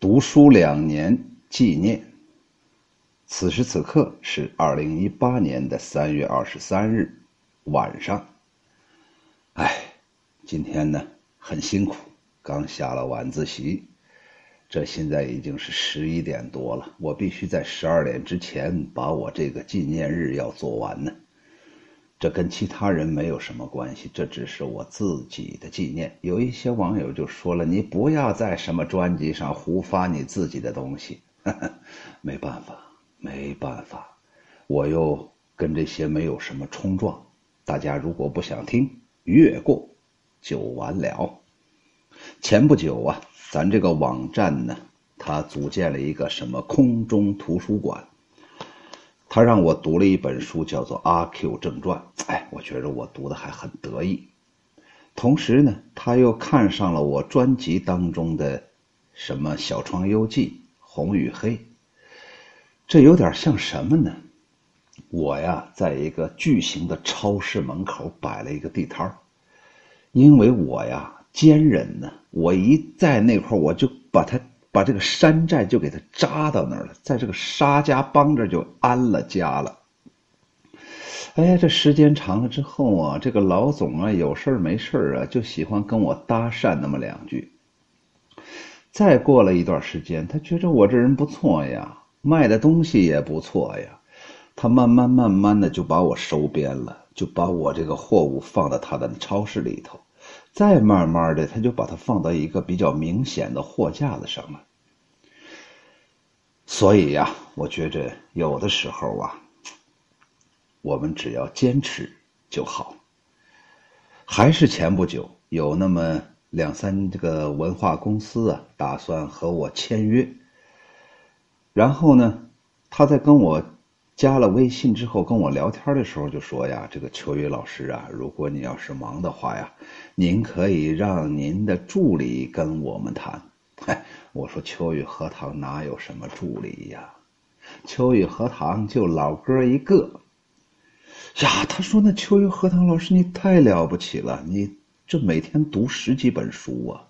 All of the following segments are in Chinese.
读书两年纪念。此时此刻是二零一八年的三月二十三日晚上。哎，今天呢很辛苦，刚下了晚自习，这现在已经是十一点多了，我必须在十二点之前把我这个纪念日要做完呢。这跟其他人没有什么关系，这只是我自己的纪念。有一些网友就说了：“你不要在什么专辑上胡发你自己的东西。”没办法，没办法，我又跟这些没有什么冲撞。大家如果不想听，越过就完了。前不久啊，咱这个网站呢，它组建了一个什么空中图书馆。他让我读了一本书，叫做《阿 Q 正传》。哎，我觉着我读的还很得意。同时呢，他又看上了我专辑当中的什么《小窗幽记》《红与黑》。这有点像什么呢？我呀，在一个巨型的超市门口摆了一个地摊儿，因为我呀坚忍呢，我一在那块儿，我就把它。把这个山寨就给他扎到那儿了，在这个沙家浜这就安了家了。哎，这时间长了之后啊，这个老总啊，有事儿没事儿啊，就喜欢跟我搭讪那么两句。再过了一段时间，他觉着我这人不错呀，卖的东西也不错呀，他慢慢慢慢的就把我收编了，就把我这个货物放到他的超市里头。再慢慢的，他就把它放到一个比较明显的货架子上了。所以呀，我觉着有的时候啊，我们只要坚持就好。还是前不久有那么两三这个文化公司啊，打算和我签约。然后呢，他在跟我。加了微信之后，跟我聊天的时候就说呀：“这个秋雨老师啊，如果你要是忙的话呀，您可以让您的助理跟我们谈。”嗨，我说秋雨荷塘哪有什么助理呀？秋雨荷塘就老哥一个。呀，他说：“那秋雨荷塘老师你太了不起了，你这每天读十几本书啊？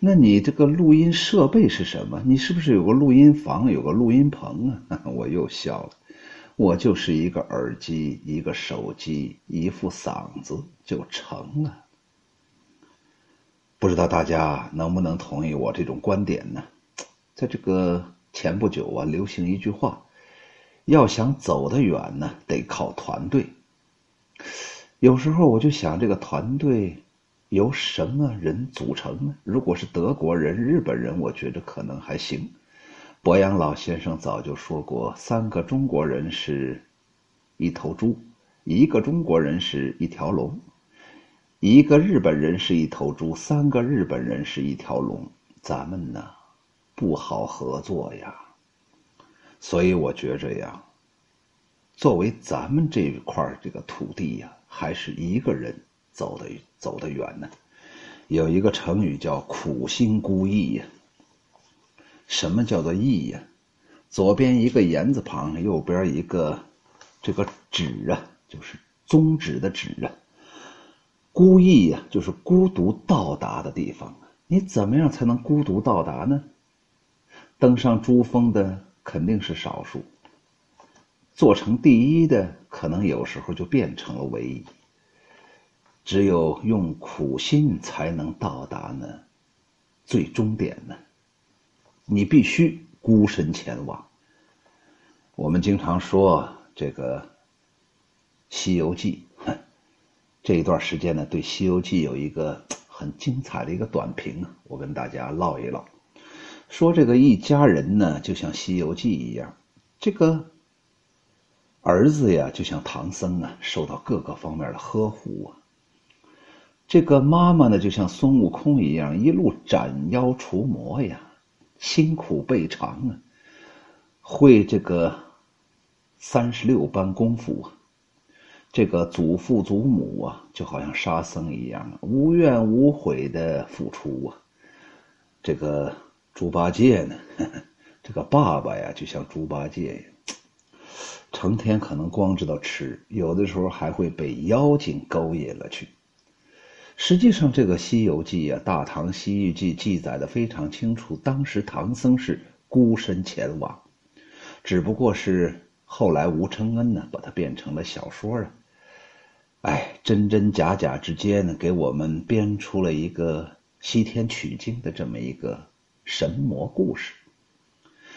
那你这个录音设备是什么？你是不是有个录音房，有个录音棚啊？” 我又笑了。我就是一个耳机，一个手机，一副嗓子就成了。不知道大家能不能同意我这种观点呢？在这个前不久啊，流行一句话：要想走得远呢，得靠团队。有时候我就想，这个团队由什么人组成呢？如果是德国人、日本人，我觉得可能还行。博洋老先生早就说过：“三个中国人是一头猪，一个中国人是一条龙，一个日本人是一头猪，三个日本人是一条龙。咱们呢，不好合作呀。所以我觉着呀，作为咱们这块这个土地呀，还是一个人走得走得远呢。有一个成语叫‘苦心孤诣’呀。”什么叫做义呀？左边一个言字旁，右边一个这个止啊，就是终止的止啊。孤意呀，就是孤独到达的地方。你怎么样才能孤独到达呢？登上珠峰的肯定是少数，做成第一的可能有时候就变成了唯一。只有用苦心才能到达呢，最终点呢。你必须孤身前往。我们经常说这个《西游记》，这一段时间呢，对《西游记》有一个很精彩的一个短评啊，我跟大家唠一唠。说这个一家人呢，就像《西游记》一样，这个儿子呀，就像唐僧啊，受到各个方面的呵护啊。这个妈妈呢，就像孙悟空一样，一路斩妖除魔呀。辛苦倍长啊，会这个三十六般功夫啊，这个祖父祖母啊，就好像沙僧一样，无怨无悔的付出啊。这个猪八戒呢，这个爸爸呀，就像猪八戒呀，成天可能光知道吃，有的时候还会被妖精勾引了去。实际上，这个《西游记》啊，《大唐西域记》记载的非常清楚，当时唐僧是孤身前往，只不过是后来吴承恩呢，把它变成了小说啊。哎，真真假假之间呢，给我们编出了一个西天取经的这么一个神魔故事。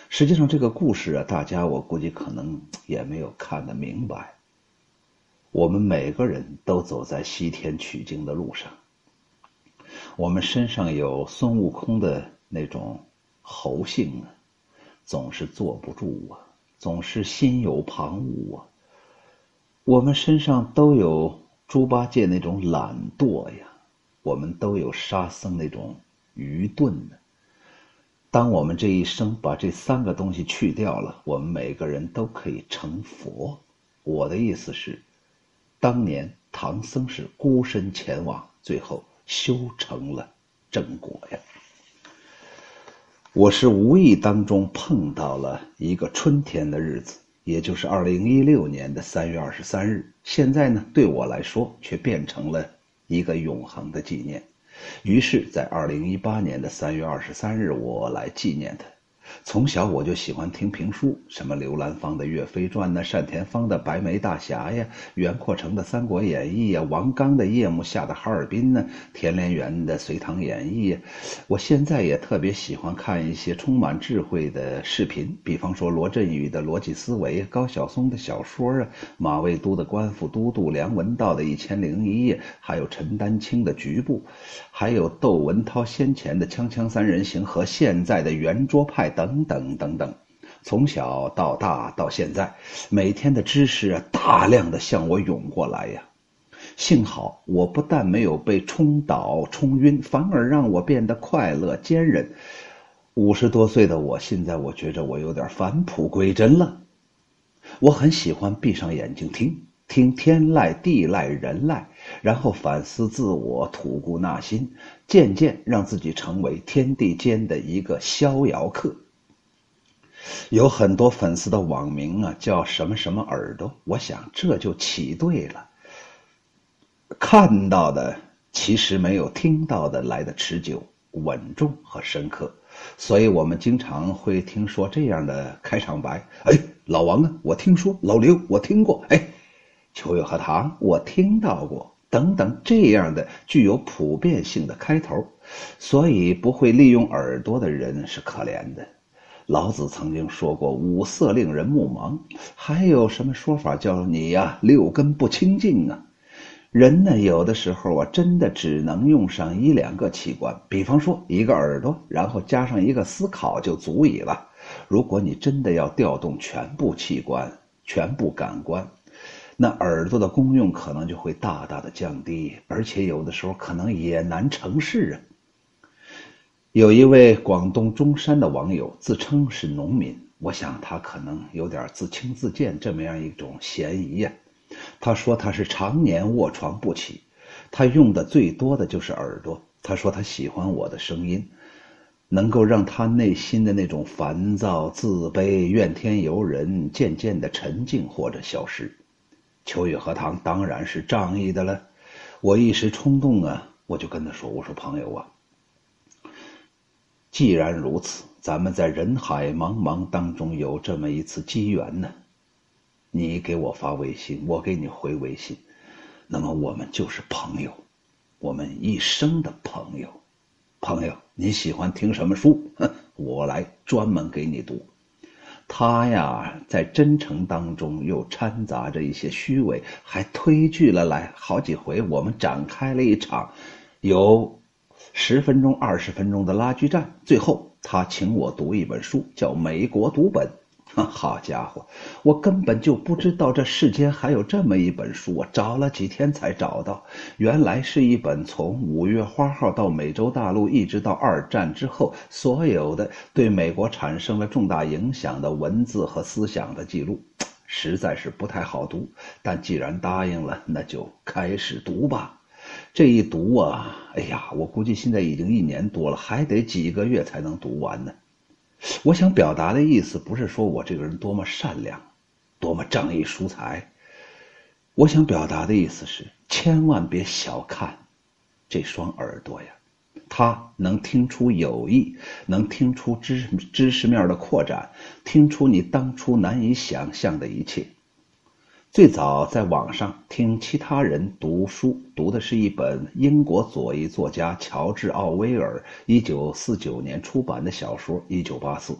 实际上，这个故事啊，大家我估计可能也没有看得明白。我们每个人都走在西天取经的路上，我们身上有孙悟空的那种猴性啊，总是坐不住啊，总是心有旁骛啊。我们身上都有猪八戒那种懒惰呀，我们都有沙僧那种愚钝呢。当我们这一生把这三个东西去掉了，我们每个人都可以成佛。我的意思是。当年唐僧是孤身前往，最后修成了正果呀。我是无意当中碰到了一个春天的日子，也就是二零一六年的三月二十三日。现在呢，对我来说却变成了一个永恒的纪念。于是，在二零一八年的三月二十三日，我来纪念他。从小我就喜欢听评书，什么刘兰芳的《岳飞传》呢，单田芳的《白眉大侠》呀，袁阔成的《三国演义》呀，王刚的《夜幕下的哈尔滨》呢，田连元的《隋唐演义》。呀我现在也特别喜欢看一些充满智慧的视频，比方说罗振宇的《逻辑思维》，高晓松的小说啊，马未都的《官府都督》，梁文道的《一千零一夜》，还有陈丹青的《局部》，还有窦文涛先前的《锵锵三人行》和现在的圆桌派。等等等等，从小到大到现在，每天的知识，大量的向我涌过来呀。幸好我不但没有被冲倒冲晕，反而让我变得快乐坚韧。五十多岁的我，现在我觉着我有点返璞归真了。我很喜欢闭上眼睛听，听天籁、地籁、人籁，然后反思自我，吐故纳新，渐渐让自己成为天地间的一个逍遥客。有很多粉丝的网名啊，叫什么什么耳朵，我想这就起对了。看到的其实没有听到的来的持久、稳重和深刻，所以我们经常会听说这样的开场白：哎，老王啊，我听说；老刘，我听过；哎，秋月荷塘，我听到过，等等这样的具有普遍性的开头。所以不会利用耳朵的人是可怜的。老子曾经说过：“五色令人目盲。”还有什么说法叫你呀六根不清净啊？人呢，有的时候啊，真的只能用上一两个器官，比方说一个耳朵，然后加上一个思考就足以了。如果你真的要调动全部器官、全部感官，那耳朵的功用可能就会大大的降低，而且有的时候可能也难成事啊。有一位广东中山的网友自称是农民，我想他可能有点自轻自贱这么样一种嫌疑呀。他说他是常年卧床不起，他用的最多的就是耳朵。他说他喜欢我的声音，能够让他内心的那种烦躁、自卑、怨天尤人渐渐的沉静或者消失。秋雨荷塘当然是仗义的了。我一时冲动啊，我就跟他说：“我说朋友啊。”既然如此，咱们在人海茫茫当中有这么一次机缘呢，你给我发微信，我给你回微信，那么我们就是朋友，我们一生的朋友。朋友，你喜欢听什么书？我来专门给你读。他呀，在真诚当中又掺杂着一些虚伪，还推拒了来好几回。我们展开了一场由。十分钟、二十分钟的拉锯战，最后他请我读一本书，叫《美国读本》。好家伙，我根本就不知道这世间还有这么一本书，我找了几天才找到。原来是一本从五月花号到美洲大陆，一直到二战之后，所有的对美国产生了重大影响的文字和思想的记录，实在是不太好读。但既然答应了，那就开始读吧。这一读啊，哎呀，我估计现在已经一年多了，还得几个月才能读完呢。我想表达的意思不是说我这个人多么善良，多么仗义疏财。我想表达的意思是，千万别小看这双耳朵呀，它能听出友谊，能听出知知识面的扩展，听出你当初难以想象的一切。最早在网上听其他人读书，读的是一本英国左翼作家乔治·奥威尔1949年出版的小说《一九八四》，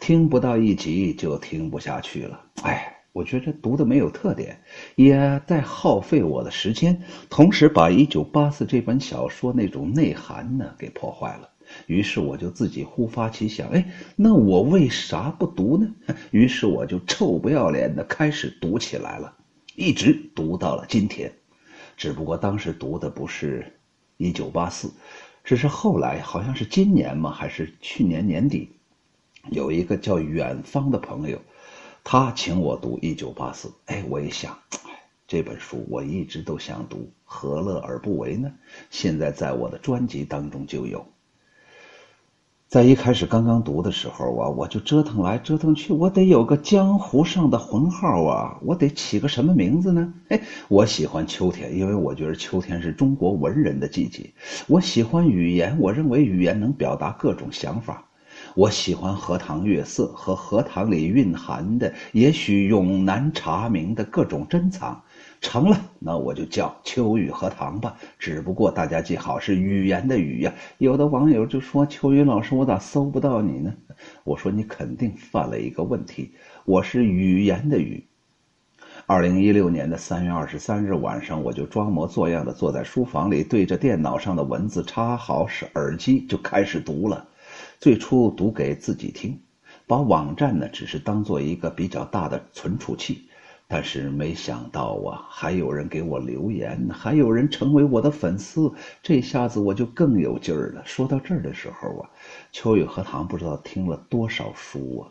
听不到一集就听不下去了。哎，我觉得读的没有特点，也在耗费我的时间，同时把《一九八四》这本小说那种内涵呢给破坏了。于是我就自己忽发奇想，哎，那我为啥不读呢？于是我就臭不要脸的开始读起来了，一直读到了今天。只不过当时读的不是一九八四，只是后来好像是今年嘛，还是去年年底，有一个叫远方的朋友，他请我读一九八四。哎，我一想，这本书我一直都想读，何乐而不为呢？现在在我的专辑当中就有。在一开始刚刚读的时候啊，我就折腾来折腾去，我得有个江湖上的魂号啊，我得起个什么名字呢？哎，我喜欢秋天，因为我觉得秋天是中国文人的季节。我喜欢语言，我认为语言能表达各种想法。我喜欢荷塘月色和荷塘里蕴含的也许永难查明的各种珍藏。成了，那我就叫秋雨荷塘吧。只不过大家记好，是语言的语呀。有的网友就说：“秋雨老师，我咋搜不到你呢？”我说：“你肯定犯了一个问题，我是语言的语。”二零一六年的三月二十三日晚上，我就装模作样的坐在书房里，对着电脑上的文字插好是耳机，就开始读了。最初读给自己听，把网站呢只是当做一个比较大的存储器。但是没想到啊，还有人给我留言，还有人成为我的粉丝，这下子我就更有劲儿了。说到这儿的时候啊，秋雨荷塘不知道听了多少书啊，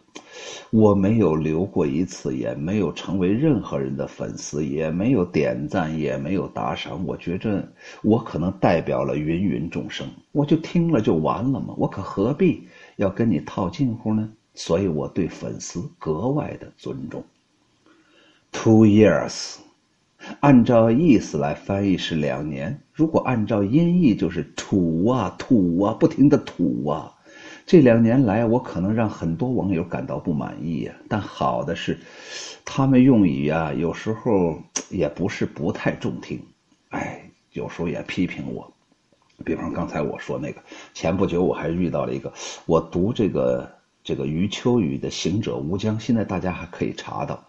我没有留过一次言，没有成为任何人的粉丝，也没有点赞，也没有打赏。我觉着我可能代表了芸芸众生，我就听了就完了嘛，我可何必要跟你套近乎呢？所以我对粉丝格外的尊重。Two years，按照意思来翻译是两年。如果按照音译就是土啊土啊，不停的土啊。这两年来，我可能让很多网友感到不满意呀。但好的是，他们用语啊，有时候也不是不太中听。哎，有时候也批评我。比方刚才我说那个，前不久我还遇到了一个，我读这个这个余秋雨的《行者无疆》，现在大家还可以查到。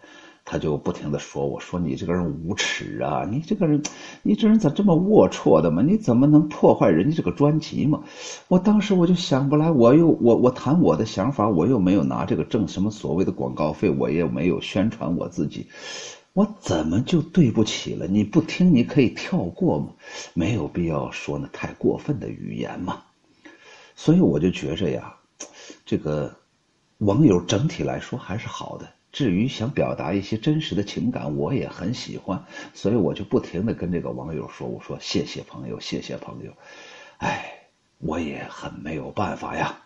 他就不停的说：“我说你这个人无耻啊！你这个人，你这人咋这么龌龊的嘛？你怎么能破坏人家这个专辑嘛？”我当时我就想不来，我又我我谈我的想法，我又没有拿这个挣什么所谓的广告费，我也没有宣传我自己，我怎么就对不起了？你不听你可以跳过嘛，没有必要说那太过分的语言嘛。所以我就觉着呀，这个网友整体来说还是好的。至于想表达一些真实的情感，我也很喜欢，所以我就不停的跟这个网友说：“我说谢谢朋友，谢谢朋友。”哎，我也很没有办法呀。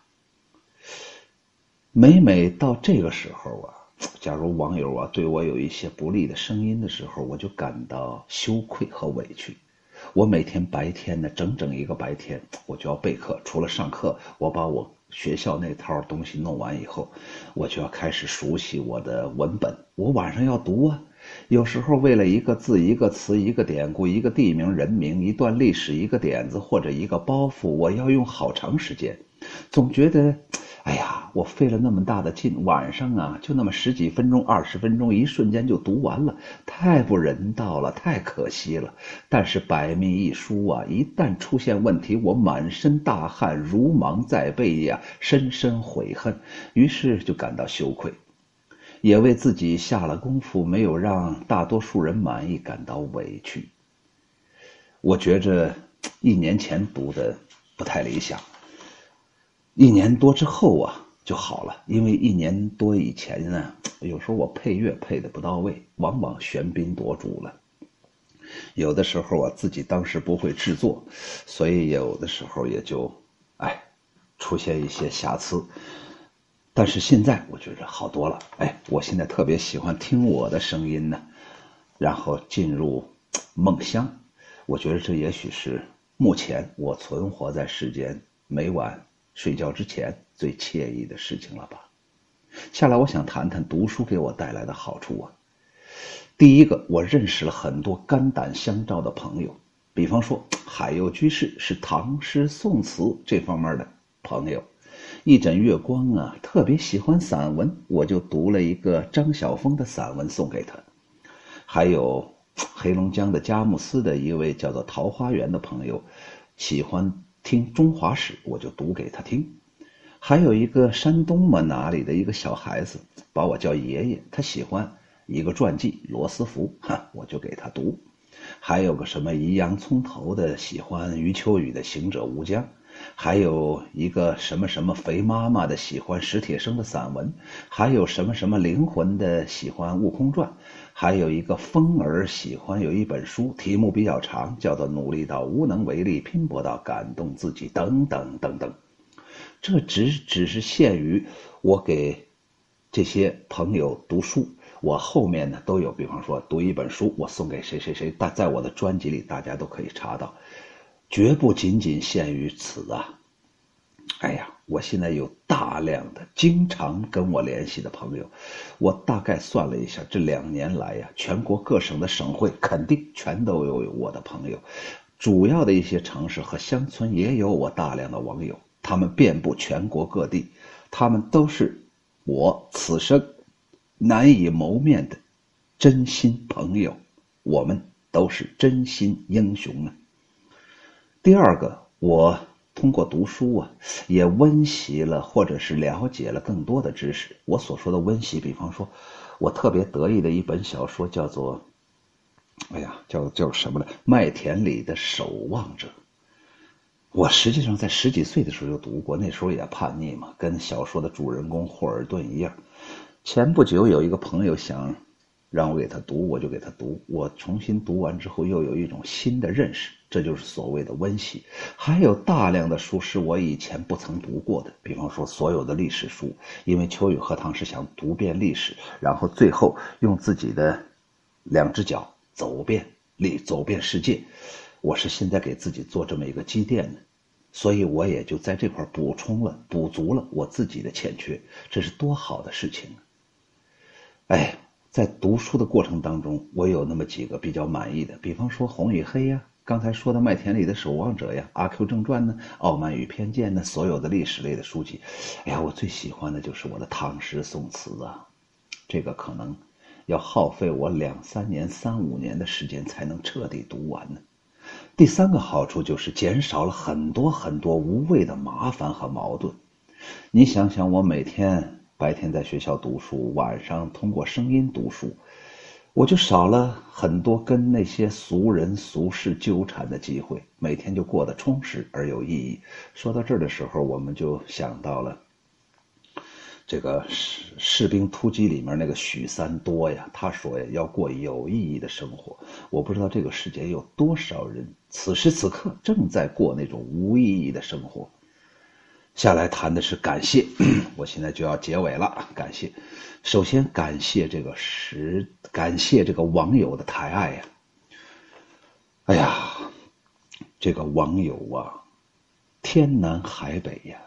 每每到这个时候啊，假如网友啊对我有一些不利的声音的时候，我就感到羞愧和委屈。我每天白天呢，整整一个白天，我就要备课，除了上课，我把我。学校那套东西弄完以后，我就要开始熟悉我的文本。我晚上要读啊，有时候为了一个字、一个词、一个典故、一个地名、人名、一段历史、一个点子或者一个包袱，我要用好长时间。总觉得。哎呀，我费了那么大的劲，晚上啊就那么十几分钟、二十分钟，一瞬间就读完了，太不人道了，太可惜了。但是百密一疏啊，一旦出现问题，我满身大汗，如芒在背呀，深深悔恨，于是就感到羞愧，也为自己下了功夫没有让大多数人满意感到委屈。我觉着一年前读的不太理想。一年多之后啊就好了，因为一年多以前呢，有时候我配乐配的不到位，往往喧宾夺主了。有的时候我自己当时不会制作，所以有的时候也就，哎，出现一些瑕疵。但是现在我觉着好多了，哎，我现在特别喜欢听我的声音呢，然后进入梦乡。我觉得这也许是目前我存活在世间，每晚睡觉之前最惬意的事情了吧？下来，我想谈谈读书给我带来的好处啊。第一个，我认识了很多肝胆相照的朋友，比方说海右居士是唐诗宋词这方面的朋友，一枕月光啊，特别喜欢散文，我就读了一个张晓峰的散文送给他。还有黑龙江的佳木斯的一位叫做桃花源的朋友，喜欢听中华史，我就读给他听。还有一个山东嘛哪里的一个小孩子，把我叫爷爷。他喜欢一个传记《罗斯福》，哈，我就给他读。还有个什么宜阳葱头的喜欢余秋雨的《行者无疆》，还有一个什么什么肥妈妈的喜欢史铁生的散文，还有什么什么灵魂的喜欢《悟空传》，还有一个风儿喜欢有一本书，题目比较长，叫做《努力到无能为力，拼搏到感动自己》等等等等。这只只是限于我给这些朋友读书，我后面呢都有，比方说读一本书，我送给谁谁谁，但在我的专辑里大家都可以查到，绝不仅仅限于此啊！哎呀，我现在有大量的经常跟我联系的朋友，我大概算了一下，这两年来呀，全国各省的省会肯定全都有我的朋友，主要的一些城市和乡村也有我大量的网友。他们遍布全国各地，他们都是我此生难以谋面的真心朋友，我们都是真心英雄啊。第二个，我通过读书啊，也温习了或者是了解了更多的知识。我所说的温习，比方说，我特别得意的一本小说叫做，哎呀，叫叫什么呢？麦田里的守望者。我实际上在十几岁的时候就读过，那时候也叛逆嘛，跟小说的主人公霍尔顿一样。前不久有一个朋友想让我给他读，我就给他读。我重新读完之后，又有一种新的认识，这就是所谓的温习。还有大量的书是我以前不曾读过的，比方说所有的历史书，因为秋雨荷塘是想读遍历史，然后最后用自己的两只脚走遍历走遍世界。我是现在给自己做这么一个积淀的。所以我也就在这块补充了、补足了我自己的欠缺，这是多好的事情啊！哎，在读书的过程当中，我有那么几个比较满意的，比方说《红与黑》呀，刚才说的《麦田里的守望者》呀，《阿 Q 正传》呢，《傲慢与偏见》呢，所有的历史类的书籍，哎呀，我最喜欢的就是我的唐诗宋词啊，这个可能要耗费我两三年、三五年的时间才能彻底读完呢。第三个好处就是减少了很多很多无谓的麻烦和矛盾。你想想，我每天白天在学校读书，晚上通过声音读书，我就少了很多跟那些俗人俗事纠缠的机会，每天就过得充实而有意义。说到这儿的时候，我们就想到了。这个士士兵突击里面那个许三多呀，他说呀要过有意义的生活。我不知道这个世界有多少人此时此刻正在过那种无意义的生活。下来谈的是感谢，我现在就要结尾了。感谢，首先感谢这个时，感谢这个网友的抬爱呀。哎呀，这个网友啊，天南海北呀，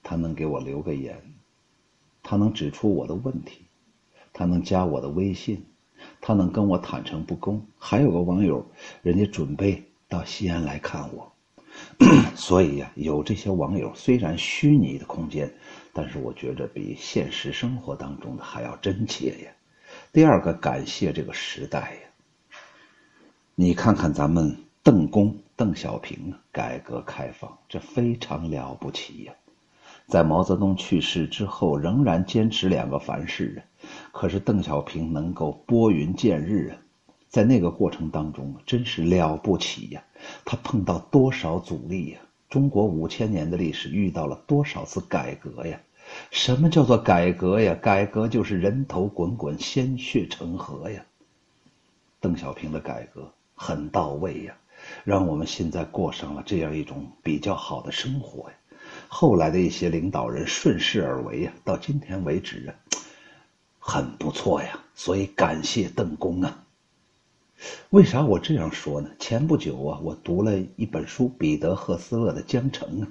他能给我留个言。他能指出我的问题，他能加我的微信，他能跟我坦诚不公。还有个网友，人家准备到西安来看我，所以呀，有这些网友，虽然虚拟的空间，但是我觉着比现实生活当中的还要真切呀。第二个，感谢这个时代呀，你看看咱们邓公邓小平改革开放，这非常了不起呀。在毛泽东去世之后，仍然坚持两个凡是啊。可是邓小平能够拨云见日啊，在那个过程当中，真是了不起呀！他碰到多少阻力呀？中国五千年的历史遇到了多少次改革呀？什么叫做改革呀？改革就是人头滚滚，鲜血成河呀！邓小平的改革很到位呀，让我们现在过上了这样一种比较好的生活呀。后来的一些领导人顺势而为呀，到今天为止啊，很不错呀。所以感谢邓公啊。为啥我这样说呢？前不久啊，我读了一本书，彼得·赫斯勒的《江城》啊，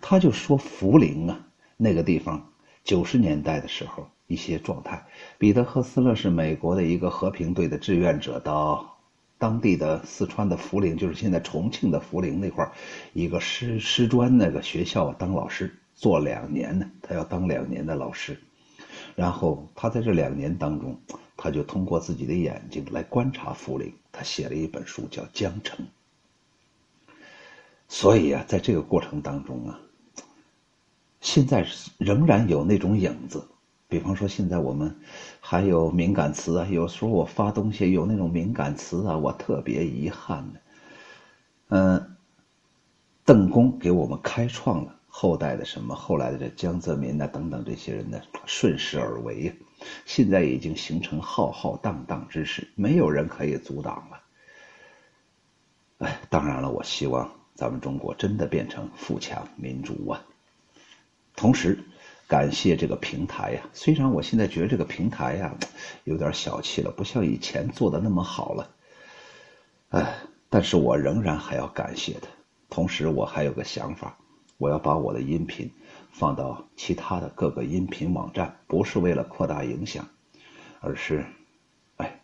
他就说涪陵啊那个地方，九十年代的时候一些状态。彼得·赫斯勒是美国的一个和平队的志愿者，到当地的四川的涪陵，就是现在重庆的涪陵那块儿一个师师专那个学校当老师，做两年呢，他要当两年的老师。然后他在这两年当中，他就通过自己的眼睛来观察涪陵，他写了一本书叫《江城》。所以啊，在这个过程当中啊，现在仍然有那种影子。比方说，现在我们还有敏感词啊，有时候我发东西有那种敏感词啊，我特别遗憾的。嗯，邓公给我们开创了。后代的什么后来的这江泽民呐等等这些人呢顺势而为，现在已经形成浩浩荡荡之势，没有人可以阻挡了。哎，当然了，我希望咱们中国真的变成富强民主啊。同时，感谢这个平台呀，虽然我现在觉得这个平台呀有点小气了，不像以前做的那么好了，哎，但是我仍然还要感谢他。同时，我还有个想法。我要把我的音频放到其他的各个音频网站，不是为了扩大影响，而是，哎，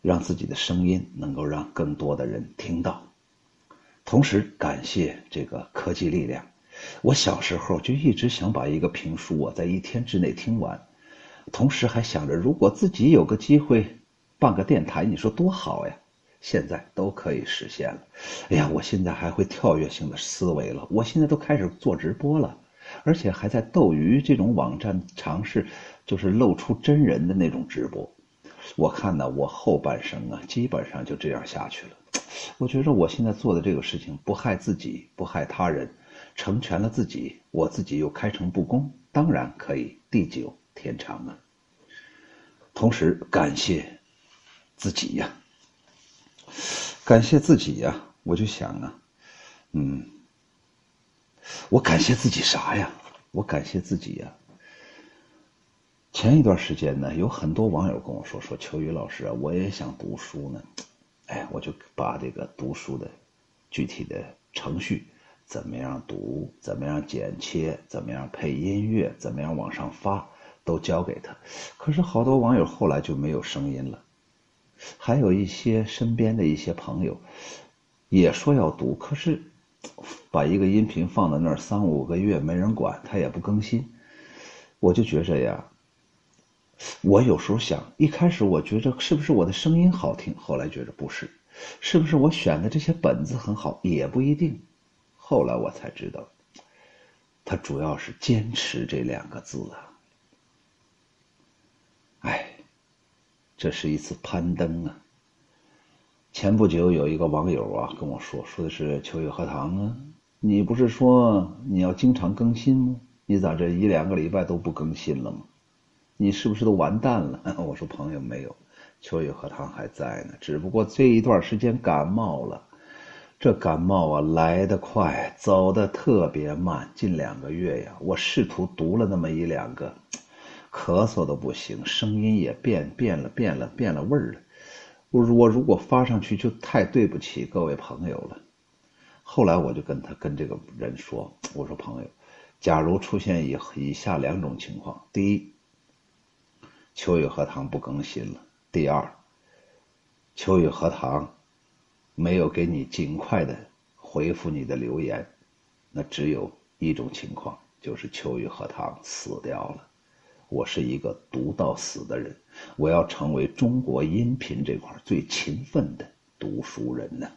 让自己的声音能够让更多的人听到。同时，感谢这个科技力量。我小时候就一直想把一个评书我在一天之内听完，同时还想着如果自己有个机会办个电台，你说多好呀！现在都可以实现了，哎呀，我现在还会跳跃性的思维了，我现在都开始做直播了，而且还在斗鱼这种网站尝试，就是露出真人的那种直播。我看呢，我后半生啊，基本上就这样下去了。我觉着我现在做的这个事情不害自己，不害他人，成全了自己，我自己又开诚布公，当然可以地久天长啊。同时感谢自己呀。感谢自己呀，我就想啊，嗯，我感谢自己啥呀？我感谢自己呀。前一段时间呢，有很多网友跟我说说，秋雨老师啊，我也想读书呢。哎，我就把这个读书的具体的程序，怎么样读，怎么样剪切，怎么样配音乐，怎么样往上发，都教给他。可是好多网友后来就没有声音了。还有一些身边的一些朋友，也说要读，可是把一个音频放在那儿三五个月没人管，他也不更新。我就觉着呀，我有时候想，一开始我觉着是不是我的声音好听，后来觉着不是，是不是我选的这些本子很好，也不一定。后来我才知道，他主要是坚持这两个字啊。哎这是一次攀登啊！前不久有一个网友啊跟我说，说的是秋雨荷塘啊，你不是说你要经常更新吗？你咋这一两个礼拜都不更新了吗？你是不是都完蛋了？我说朋友没有，秋雨荷塘还在呢，只不过这一段时间感冒了。这感冒啊来得快，走得特别慢，近两个月呀，我试图读了那么一两个。咳嗽都不行，声音也变变了，变了，变了味儿了。我我如果发上去，就太对不起各位朋友了。后来我就跟他跟这个人说：“我说朋友，假如出现以以下两种情况：第一，秋雨荷塘不更新了；第二，秋雨荷塘没有给你尽快的回复你的留言，那只有一种情况，就是秋雨荷塘死掉了。”我是一个读到死的人，我要成为中国音频这块最勤奋的读书人呢。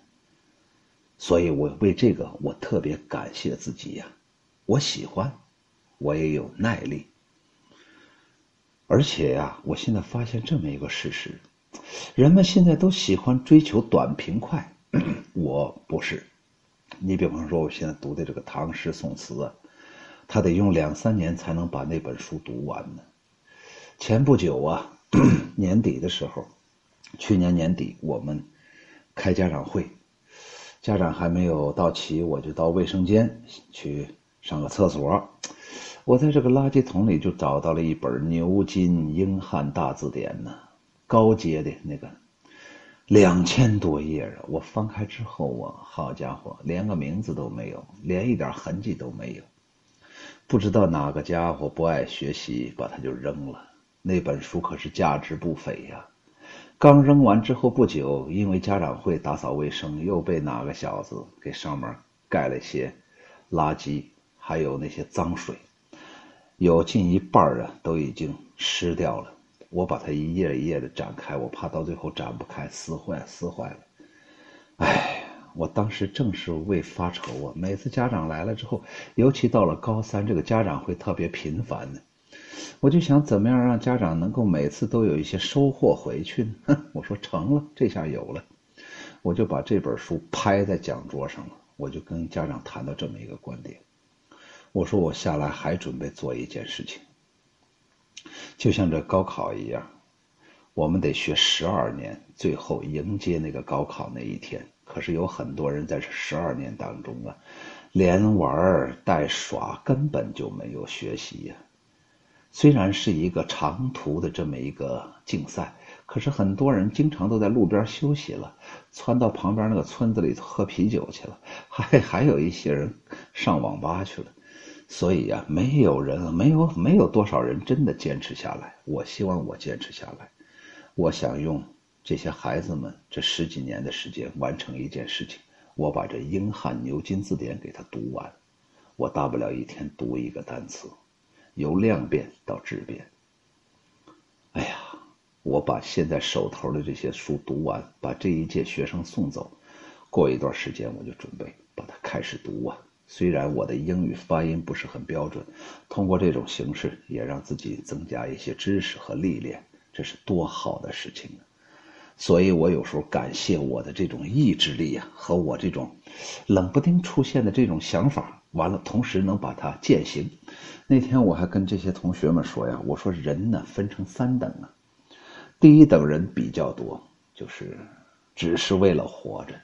所以，我为这个我特别感谢自己呀。我喜欢，我也有耐力。而且呀，我现在发现这么一个事实：人们现在都喜欢追求短平快，我不是。你比方说，我现在读的这个唐诗宋词啊。他得用两三年才能把那本书读完呢。前不久啊，年底的时候，去年年底我们开家长会，家长还没有到齐，我就到卫生间去上个厕所。我在这个垃圾桶里就找到了一本牛津英汉大字典呢，高阶的那个。两千多页啊！我翻开之后啊，好家伙，连个名字都没有，连一点痕迹都没有。不知道哪个家伙不爱学习，把它就扔了。那本书可是价值不菲呀。刚扔完之后不久，因为家长会打扫卫生，又被哪个小子给上面盖了些垃圾，还有那些脏水，有近一半啊都已经湿掉了。我把它一页一页的展开，我怕到最后展不开，撕坏撕坏了。哎，我当时正是为发愁啊！每次家长来了之后，尤其到了高三，这个家长会特别频繁的，我就想怎么样让家长能够每次都有一些收获回去呢？我说成了，这下有了，我就把这本书拍在讲桌上了，我就跟家长谈到这么一个观点，我说我下来还准备做一件事情。就像这高考一样，我们得学十二年，最后迎接那个高考那一天。可是有很多人在这十二年当中啊，连玩带耍，根本就没有学习呀。虽然是一个长途的这么一个竞赛，可是很多人经常都在路边休息了，窜到旁边那个村子里喝啤酒去了，还还有一些人上网吧去了。所以呀，没有人，没有没有多少人真的坚持下来。我希望我坚持下来。我想用这些孩子们这十几年的时间完成一件事情。我把这英汉牛津字典给他读完。我大不了一天读一个单词，由量变到质变。哎呀，我把现在手头的这些书读完，把这一届学生送走。过一段时间，我就准备把它开始读啊。虽然我的英语发音不是很标准，通过这种形式也让自己增加一些知识和历练，这是多好的事情啊！所以我有时候感谢我的这种意志力啊，和我这种冷不丁出现的这种想法，完了同时能把它践行。那天我还跟这些同学们说呀，我说人呢分成三等啊，第一等人比较多，就是只是为了活着。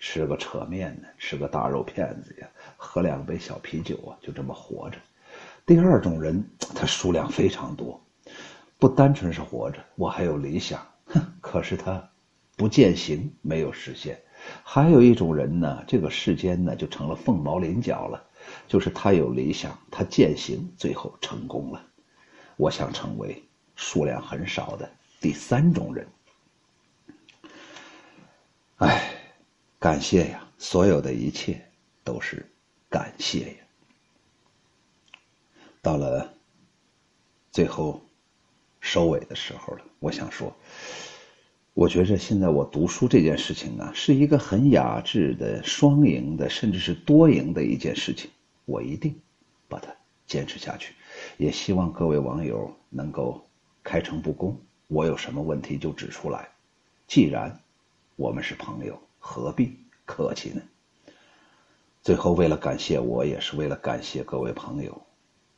吃个扯面呢，吃个大肉片子呀，喝两杯小啤酒啊，就这么活着。第二种人，他数量非常多，不单纯是活着，我还有理想，可是他不践行，没有实现。还有一种人呢，这个世间呢就成了凤毛麟角了，就是他有理想，他践行，最后成功了。我想成为数量很少的第三种人。哎。感谢呀，所有的一切都是感谢呀。到了最后收尾的时候了，我想说，我觉着现在我读书这件事情啊，是一个很雅致的双赢的，甚至是多赢的一件事情。我一定把它坚持下去，也希望各位网友能够开诚布公，我有什么问题就指出来。既然我们是朋友。何必客气呢？最后，为了感谢我，也是为了感谢各位朋友，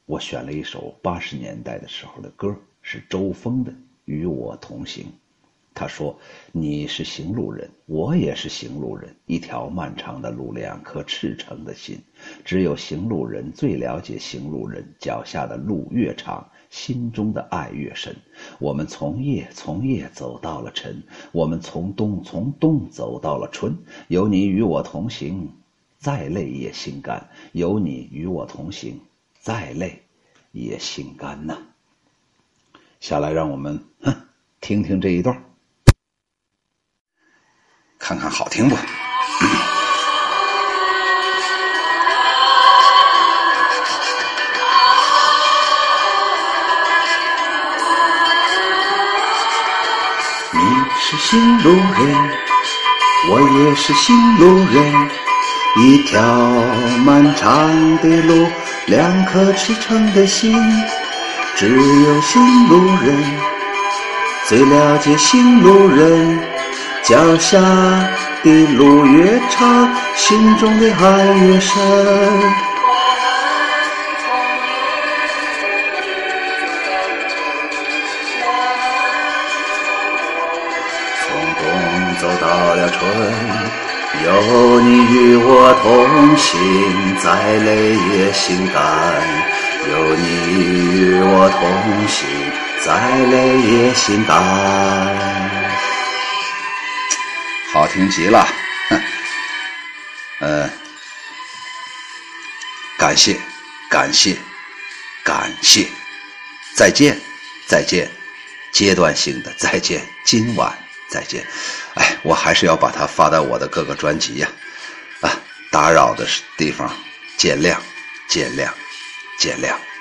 我选了一首八十年代的时候的歌，是周峰的《与我同行》。他说：“你是行路人，我也是行路人。一条漫长的路，两颗赤诚的心。只有行路人最了解行路人，脚下的路越长，心中的爱越深。我们从夜从夜走到了晨，我们从冬从冬走到了春。有你与我同行，再累也心甘。有你与我同行，再累也心甘呐。下来，让我们哼听听这一段。”看看好听不？你是行路人，我也是行路人。一条漫长的路，两颗赤诚的心。只有行路人最了解行路人。脚下的路越长，心中的爱越深。从冬走到了春，有你与我同行，再累也心甘。有你与我同行，再累也心甘。好听极了。哼，呃，感谢，感谢，感谢，再见，再见，阶段性的再见，今晚再见。哎，我还是要把它发到我的各个专辑呀。啊，打扰的地方，见谅，见谅，见谅。